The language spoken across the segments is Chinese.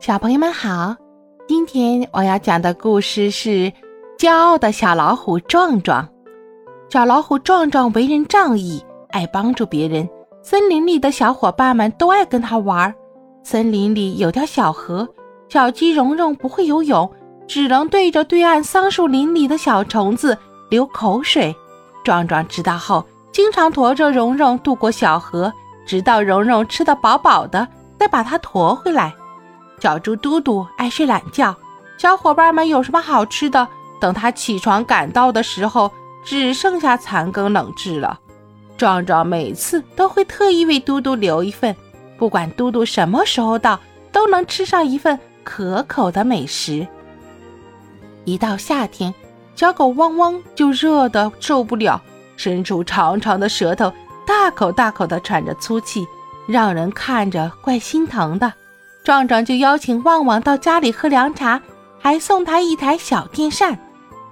小朋友们好，今天我要讲的故事是《骄傲的小老虎壮壮》。小老虎壮壮为人仗义，爱帮助别人，森林里的小伙伴们都爱跟他玩。森林里有条小河，小鸡蓉蓉不会游泳，只能对着对岸桑树林里的小虫子流口水。壮壮知道后，经常驮着蓉蓉渡过小河，直到蓉蓉吃得饱饱的，再把它驮回来。小猪嘟嘟爱睡懒觉，小伙伴们有什么好吃的？等他起床赶到的时候，只剩下残羹冷炙了。壮壮每次都会特意为嘟嘟留一份，不管嘟嘟什么时候到，都能吃上一份可口的美食。一到夏天，小狗汪汪就热得受不了，伸出长长的舌头，大口大口地喘着粗气，让人看着怪心疼的。壮壮就邀请旺旺到家里喝凉茶，还送他一台小电扇。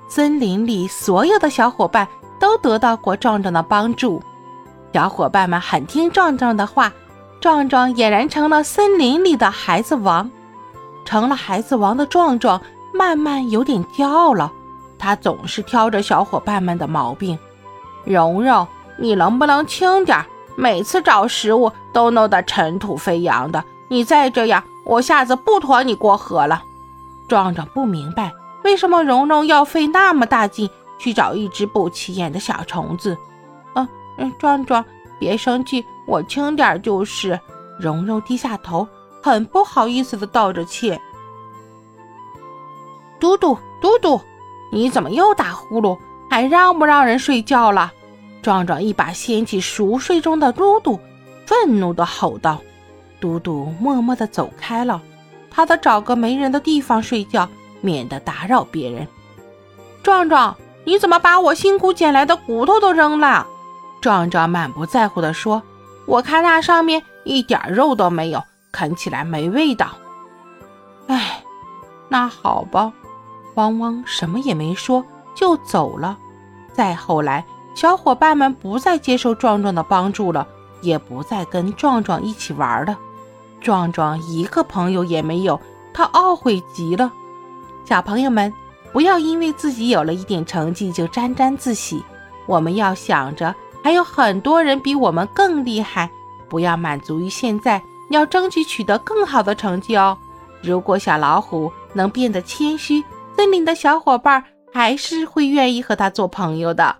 森林里所有的小伙伴都得到过壮壮的帮助，小伙伴们很听壮壮的话，壮壮俨然成了森林里的孩子王。成了孩子王的壮壮慢慢有点骄傲了，他总是挑着小伙伴们的毛病。蓉蓉，你能不能轻点？每次找食物都弄得尘土飞扬的。你再这样，我下次不驮你过河了。壮壮不明白为什么蓉蓉要费那么大劲去找一只不起眼的小虫子。嗯嗯，壮壮别生气，我轻点就是。蓉蓉低下头，很不好意思的道着歉。嘟嘟嘟嘟，你怎么又打呼噜？还让不让人睡觉了？壮壮一把掀起熟睡中的嘟嘟，愤怒的吼道。嘟嘟默默地走开了，他得找个没人的地方睡觉，免得打扰别人。壮壮，你怎么把我辛苦捡来的骨头都扔了？壮壮满不在乎地说：“我看那上面一点肉都没有，啃起来没味道。”哎，那好吧。汪汪什么也没说就走了。再后来，小伙伴们不再接受壮壮的帮助了，也不再跟壮壮一起玩了。壮壮一个朋友也没有，他懊悔极了。小朋友们，不要因为自己有了一点成绩就沾沾自喜，我们要想着还有很多人比我们更厉害，不要满足于现在，要争取取得更好的成绩哦。如果小老虎能变得谦虚，森林的小伙伴还是会愿意和他做朋友的。